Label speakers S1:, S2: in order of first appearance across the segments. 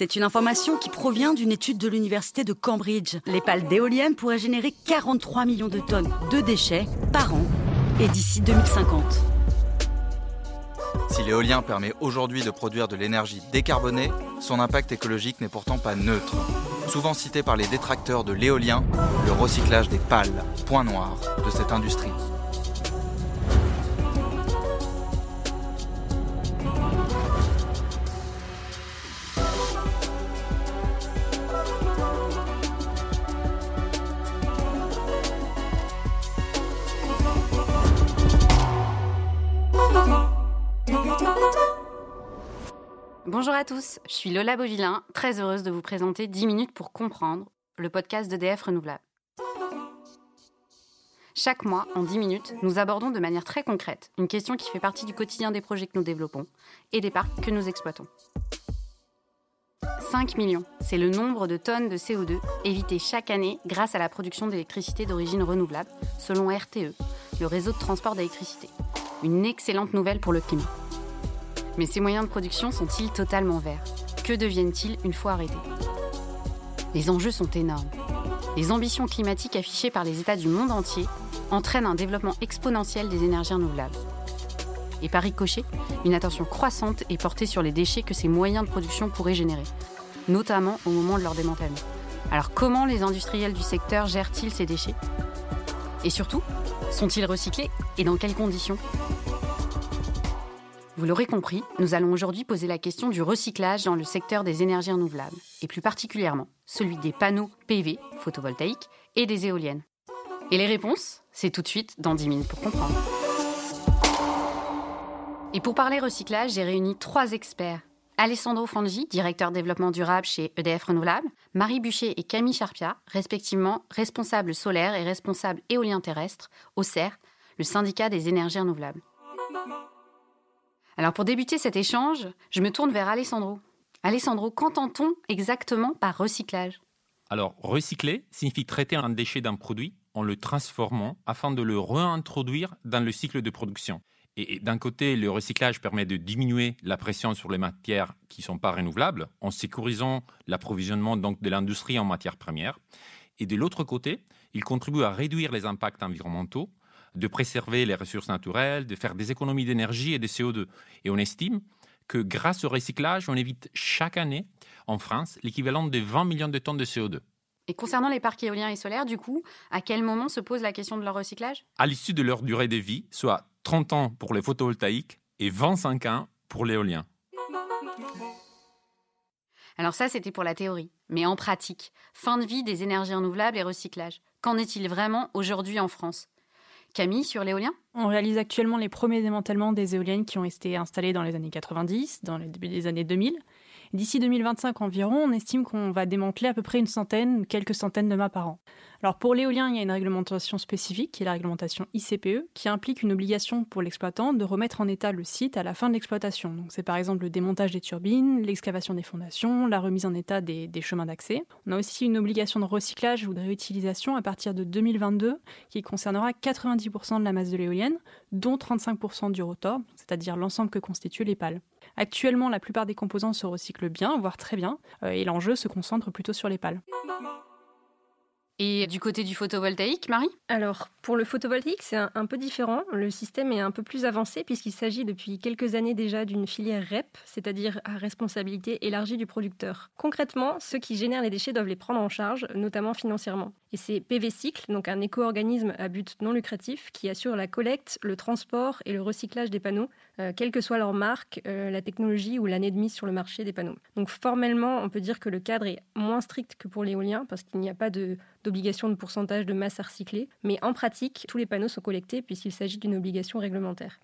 S1: C'est une information qui provient d'une étude de l'université de Cambridge. Les pales d'éoliennes pourraient générer 43 millions de tonnes de déchets par an et d'ici 2050.
S2: Si l'éolien permet aujourd'hui de produire de l'énergie décarbonée, son impact écologique n'est pourtant pas neutre. Souvent cité par les détracteurs de l'éolien, le recyclage des pales, point noir de cette industrie.
S3: Bonjour à tous, je suis Lola Beauvillain, très heureuse de vous présenter 10 minutes pour comprendre, le podcast d'EDF Renouvelable. Chaque mois, en 10 minutes, nous abordons de manière très concrète une question qui fait partie du quotidien des projets que nous développons et des parcs que nous exploitons. 5 millions, c'est le nombre de tonnes de CO2 évitées chaque année grâce à la production d'électricité d'origine renouvelable, selon RTE, le réseau de transport d'électricité. Une excellente nouvelle pour le climat. Mais ces moyens de production sont-ils totalement verts? Que deviennent-ils une fois arrêtés? Les enjeux sont énormes. Les ambitions climatiques affichées par les États du monde entier entraînent un développement exponentiel des énergies renouvelables. Et par ricochet, une attention croissante est portée sur les déchets que ces moyens de production pourraient générer, notamment au moment de leur démantèlement. Alors comment les industriels du secteur gèrent-ils ces déchets? Et surtout, sont-ils recyclés et dans quelles conditions? Vous l'aurez compris, nous allons aujourd'hui poser la question du recyclage dans le secteur des énergies renouvelables, et plus particulièrement celui des panneaux PV, photovoltaïques, et des éoliennes. Et les réponses, c'est tout de suite dans 10 minutes pour comprendre. Et pour parler recyclage, j'ai réuni trois experts. Alessandro Frangi, directeur développement durable chez EDF Renouvelable, Marie Bucher et Camille Charpia, respectivement responsable solaire et responsable éolien terrestre au CER, le syndicat des énergies renouvelables. Alors pour débuter cet échange, je me tourne vers Alessandro. Alessandro, qu'entend-on exactement par recyclage?
S4: Alors recycler signifie traiter un déchet d'un produit en le transformant afin de le réintroduire dans le cycle de production. Et d'un côté, le recyclage permet de diminuer la pression sur les matières qui ne sont pas renouvelables en sécurisant l'approvisionnement donc de l'industrie en matières premières. Et de l'autre côté, il contribue à réduire les impacts environnementaux de préserver les ressources naturelles, de faire des économies d'énergie et de CO2. Et on estime que grâce au recyclage, on évite chaque année en France l'équivalent de 20 millions de tonnes de CO2.
S3: Et concernant les parcs éoliens et solaires, du coup, à quel moment se pose la question de leur recyclage?
S4: À l'issue de leur durée de vie, soit 30 ans pour les photovoltaïques et 25 ans pour l'éolien.
S3: Alors ça, c'était pour la théorie. Mais en pratique, fin de vie des énergies renouvelables et recyclage. Qu'en est-il vraiment aujourd'hui en France? Camille, sur l'éolien?
S5: On réalise actuellement les premiers démantèlements des éoliennes qui ont été installées dans les années 90, dans les début des années 2000. D'ici 2025 environ, on estime qu'on va démanteler à peu près une centaine, quelques centaines de mâts par an. Alors pour l'éolien, il y a une réglementation spécifique, qui est la réglementation ICPE, qui implique une obligation pour l'exploitant de remettre en état le site à la fin de l'exploitation. C'est par exemple le démontage des turbines, l'excavation des fondations, la remise en état des, des chemins d'accès. On a aussi une obligation de recyclage ou de réutilisation à partir de 2022, qui concernera 90% de la masse de l'éolienne, dont 35% du rotor, c'est-à-dire l'ensemble que constituent les pales. Actuellement, la plupart des composants se recyclent bien, voire très bien, euh, et l'enjeu se concentre plutôt sur les pales.
S3: Et du côté du photovoltaïque, Marie?
S6: Alors, pour le photovoltaïque, c'est un, peu différent. Le système est un peu plus avancé puisqu'il s'agit depuis quelques années déjà d'une filière REP, c'est-à-dire à responsabilité élargie du producteur. Concrètement, ceux qui génèrent les déchets doivent les prendre en charge, notamment financièrement. Et c'est PV Cycle, donc un éco-organisme à but non lucratif, qui assure la collecte, le transport et le recyclage des panneaux, euh, quelle que soit leur marque, euh, la technologie ou l'année de mise sur le marché des panneaux. Donc formellement, on peut dire que le cadre est moins strict que pour l'éolien parce qu'il n'y a pas d'obligation de, de pourcentage de masse à recycler, mais en pratique, tous les panneaux sont collectés puisqu'il s'agit d'une obligation réglementaire.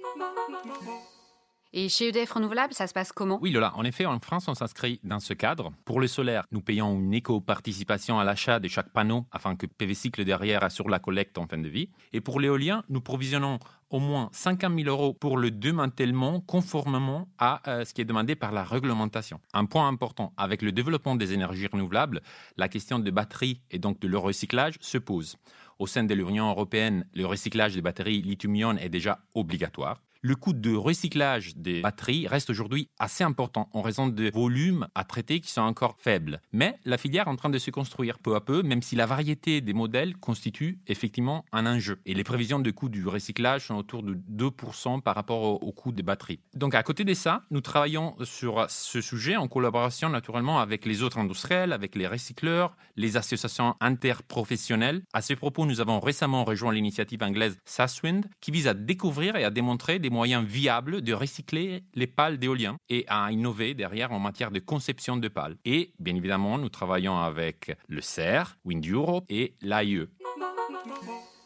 S3: Et chez EDF Renouvelable, ça se passe comment?
S4: Oui, Lola. En effet, en France, on s'inscrit dans ce cadre. Pour le solaire, nous payons une éco-participation à l'achat de chaque panneau afin que PV Cycle derrière assure la collecte en fin de vie. Et pour l'éolien, nous provisionnons au moins 50 000 euros pour le démantèlement conformément à euh, ce qui est demandé par la réglementation. Un point important, avec le développement des énergies renouvelables, la question des batteries et donc de leur recyclage se pose. Au sein de l'Union européenne, le recyclage des batteries lithium-ion est déjà obligatoire. Le coût de recyclage des batteries reste aujourd'hui assez important en raison des volumes à traiter qui sont encore faibles. Mais la filière est en train de se construire peu à peu, même si la variété des modèles constitue effectivement un enjeu. Et les prévisions de coût du recyclage sont autour de 2% par rapport au, coût des batteries. Donc à côté de ça, nous travaillons sur ce sujet en collaboration naturellement avec les autres industriels, avec les recycleurs, les associations interprofessionnelles. À ce propos, nous avons récemment rejoint l'initiative anglaise Saswind qui vise à découvrir et à démontrer des moyens viables de recycler les pales d'éolien et à innover derrière en matière de conception de pales. Et bien évidemment, nous travaillons avec le CER, Wind Europe et l'AIE.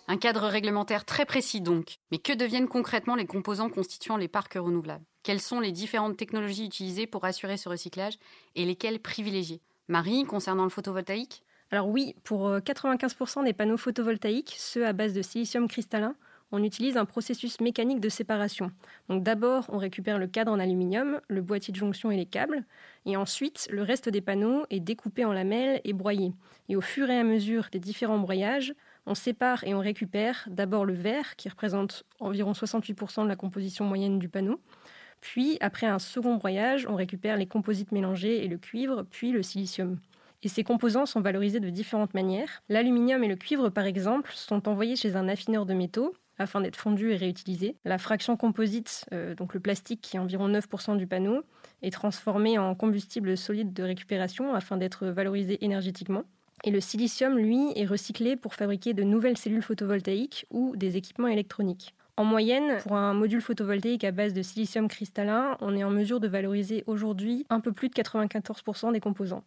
S3: Un cadre réglementaire très précis donc. Mais que deviennent concrètement les composants constituant les parcs renouvelables? Quelles sont les différentes technologies utilisées pour assurer ce recyclage et lesquelles privilégier? Marie, concernant le photovoltaïque?
S6: Alors oui, pour 95% des panneaux photovoltaïques, ceux à base de silicium cristallin, on utilise un processus mécanique de séparation. Donc d'abord, on récupère le cadre en aluminium, le boîtier de jonction et les câbles, et ensuite, le reste des panneaux est découpé en lamelles et broyé. Et au fur et à mesure des différents broyages, on sépare et on récupère d'abord le verre, qui représente environ 68% de la composition moyenne du panneau. Puis, après un second broyage, on récupère les composites mélangés et le cuivre, puis le silicium. Et ces composants sont valorisés de différentes manières. L'aluminium et le cuivre, par exemple, sont envoyés chez un affineur de métaux afin d'être fondus et réutilisés. La fraction composite, euh, donc le plastique qui est environ 9% du panneau, est transformée en combustible solide de récupération afin d'être valorisé énergétiquement. Et le silicium, lui, est recyclé pour fabriquer de nouvelles cellules photovoltaïques ou des équipements électroniques. En moyenne, pour un module photovoltaïque à base de silicium cristallin, on est en mesure de valoriser aujourd'hui un peu plus de 94% des composants.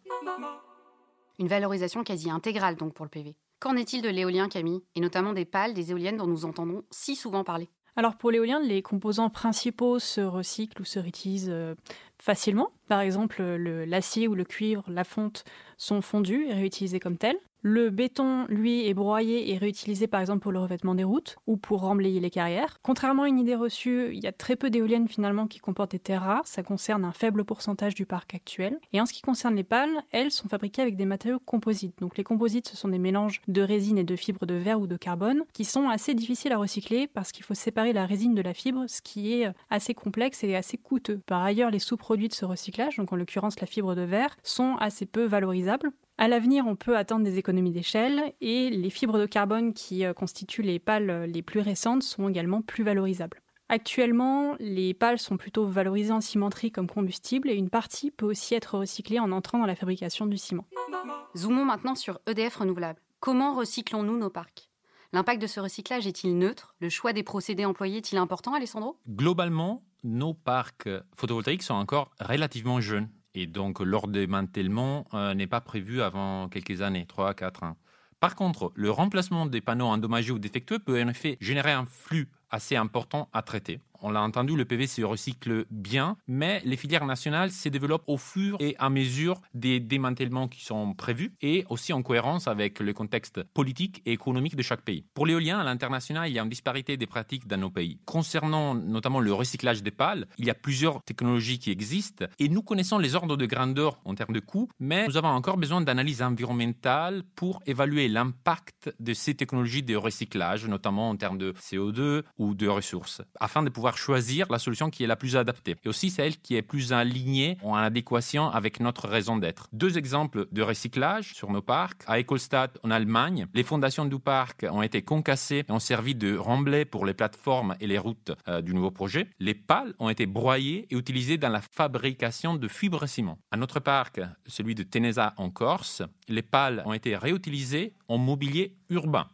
S3: Une valorisation quasi intégrale donc pour le PV. Qu'en est-il de l'éolien, Camille Et notamment des pales, des éoliennes dont nous entendons si souvent parler?
S5: Alors pour l'éolien, les composants principaux se recyclent ou se réutilisent euh, facilement. Par exemple, l'acier ou le cuivre, la fonte sont fondus et réutilisés comme tels. Le béton, lui, est broyé et réutilisé par exemple pour le revêtement des routes ou pour remblayer les carrières. Contrairement à une idée reçue, il y a très peu d'éoliennes finalement qui comportent des terres rares, ça concerne un faible pourcentage du parc actuel. Et en ce qui concerne les pales, elles sont fabriquées avec des matériaux composites. Donc les composites, ce sont des mélanges de résine et de fibres de verre ou de carbone qui sont assez difficiles à recycler parce qu'il faut séparer la résine de la fibre, ce qui est assez complexe et assez coûteux. Par ailleurs, les sous-produits de ce recyclage, donc en l'occurrence la fibre de verre, sont assez peu valorisables à l'avenir, on peut attendre des économies d'échelle et les fibres de carbone qui euh, constituent les pales euh, les plus récentes sont également plus valorisables. Actuellement, les pales sont plutôt valorisées en cimenterie comme combustible et une partie peut aussi être recyclée en entrant dans la fabrication du ciment.
S3: Zoomons maintenant sur EDF Renouvelable. Comment recyclons-nous nos parcs? L'impact de ce recyclage est-il neutre? Le choix des procédés employés est-il important, Alessandro?
S4: Globalement, nos parcs photovoltaïques sont encore relativement jeunes. Et donc, leur démantèlement euh, n'est pas prévu avant quelques années, 3 à 4 ans. Par contre, le remplacement des panneaux endommagés ou défectueux peut en effet générer un flux assez important à traiter on l'a entendu, le PV se recycle bien, mais les filières nationales se développent au fur et à mesure des démantèlements qui sont prévus et aussi en cohérence avec le contexte politique et économique de chaque pays. Pour l'éolien, à l'international, il y a une disparité des pratiques dans nos pays. Concernant notamment le recyclage des pales, il y a plusieurs technologies qui existent et nous connaissons les ordres de grandeur en termes de coûts, mais nous avons encore besoin d'analyses environnementales pour évaluer l'impact de ces technologies de recyclage, notamment en termes de CO2 ou de ressources, afin de pouvoir choisir la solution qui est la plus adaptée et aussi celle qui est plus alignée en adéquation avec notre raison d'être. Deux exemples de recyclage sur nos parcs. À Ecolstadt en Allemagne, les fondations du parc ont été concassées et ont servi de remblai pour les plateformes et les routes euh, du nouveau projet. Les pales ont été broyées et utilisées dans la fabrication de fibres ciment. À notre parc, celui de Tenesa en Corse, les pales ont été réutilisées en mobilier urbain.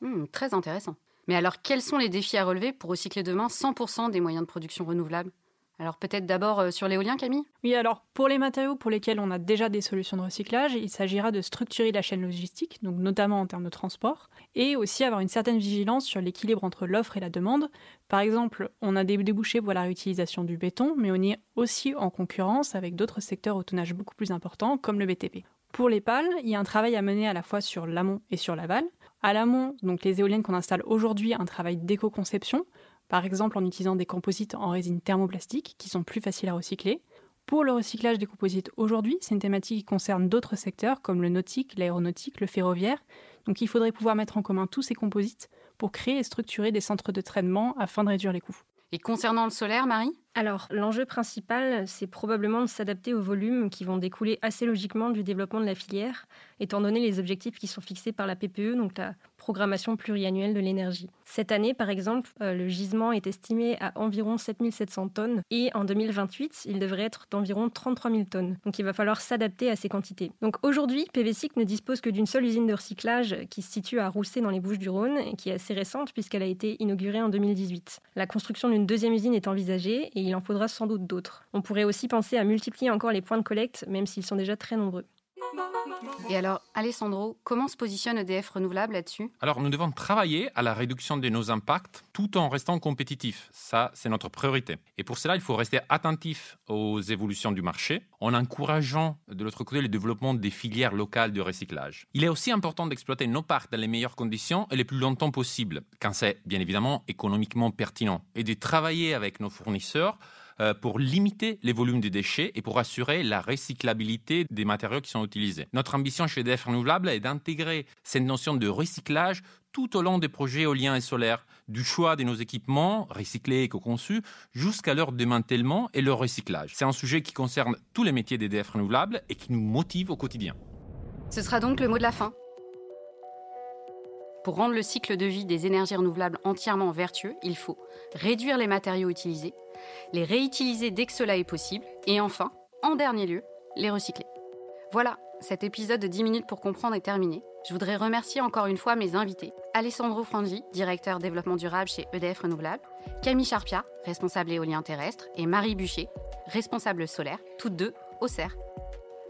S3: Hmm, très intéressant. Mais alors, quels sont les défis à relever pour recycler demain 100% des moyens de production renouvelables? Alors peut-être d'abord euh, sur l'éolien, Camille?
S5: Oui, alors pour les matériaux pour lesquels on a déjà des solutions de recyclage, il s'agira de structurer la chaîne logistique, donc notamment en termes de transport, et aussi avoir une certaine vigilance sur l'équilibre entre l'offre et la demande. Par exemple, on a des débouchés pour la réutilisation du béton, mais on est aussi en concurrence avec d'autres secteurs au tonnage beaucoup plus important, comme le BTP. Pour les pales, il y a un travail à mener à la fois sur l'amont et sur l'aval. À l'amont, donc les éoliennes qu'on installe aujourd'hui, un travail d'éco-conception, par exemple en utilisant des composites en résine thermoplastique qui sont plus faciles à recycler. Pour le recyclage des composites aujourd'hui, c'est une thématique qui concerne d'autres secteurs comme le nautique, l'aéronautique, le ferroviaire. Donc il faudrait pouvoir mettre en commun tous ces composites pour créer et structurer des centres de traitement afin de réduire les coûts.
S3: Et concernant le solaire, Marie?
S6: Alors, l'enjeu principal, c'est probablement de s'adapter aux volumes qui vont découler assez logiquement du développement de la filière, étant donné les objectifs qui sont fixés par la PPE, donc la programmation pluriannuelle de l'énergie. Cette année, par exemple, euh, le gisement est estimé à environ 7700 tonnes et en 2028, il devrait être d'environ 33 000 tonnes. Donc, il va falloir s'adapter à ces quantités. Donc, aujourd'hui, PVSIC ne dispose que d'une seule usine de recyclage qui se situe à Rousset dans les Bouches-du-Rhône et qui est assez récente puisqu'elle a été inaugurée en 2018. La construction d'une deuxième usine est envisagée et il en faudra sans doute d'autres. On pourrait aussi penser à multiplier encore les points de collecte, même s'ils sont déjà très nombreux.
S3: Et alors, Alessandro, comment se positionne EDF Renouvelable là-dessus?
S4: Alors, nous devons travailler à la réduction de nos impacts tout en restant compétitifs. Ça, c'est notre priorité. Et pour cela, il faut rester attentif aux évolutions du marché en encourageant de l'autre côté le développement des filières locales de recyclage. Il est aussi important d'exploiter nos parcs dans les meilleures conditions et les plus longtemps possible, quand c'est bien évidemment économiquement pertinent, et de travailler avec nos fournisseurs pour limiter les volumes de déchets et pour assurer la recyclabilité des matériaux qui sont utilisés. Notre ambition chez EDF Renouvelable est d'intégrer cette notion de recyclage tout au long des projets éoliens et solaires, du choix de nos équipements recyclés et co-conçus jusqu'à leur démantèlement et leur recyclage. C'est un sujet qui concerne tous les métiers d'EDF Renouvelable et qui nous motive au quotidien.
S3: Ce sera donc le mot de la fin. Pour rendre le cycle de vie des énergies renouvelables entièrement vertueux, il faut réduire les matériaux utilisés, les réutiliser dès que cela est possible, et enfin, en dernier lieu, les recycler. Voilà, cet épisode de 10 minutes pour comprendre est terminé. Je voudrais remercier encore une fois mes invités. Alessandro Frangi, directeur développement durable chez EDF Renouvelable, Camille Charpia, responsable éolien terrestre, et Marie Bûcher, responsable solaire, toutes deux au CERF.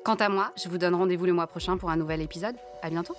S3: Quant à moi, je vous donne rendez-vous le mois prochain pour un nouvel épisode. À bientôt!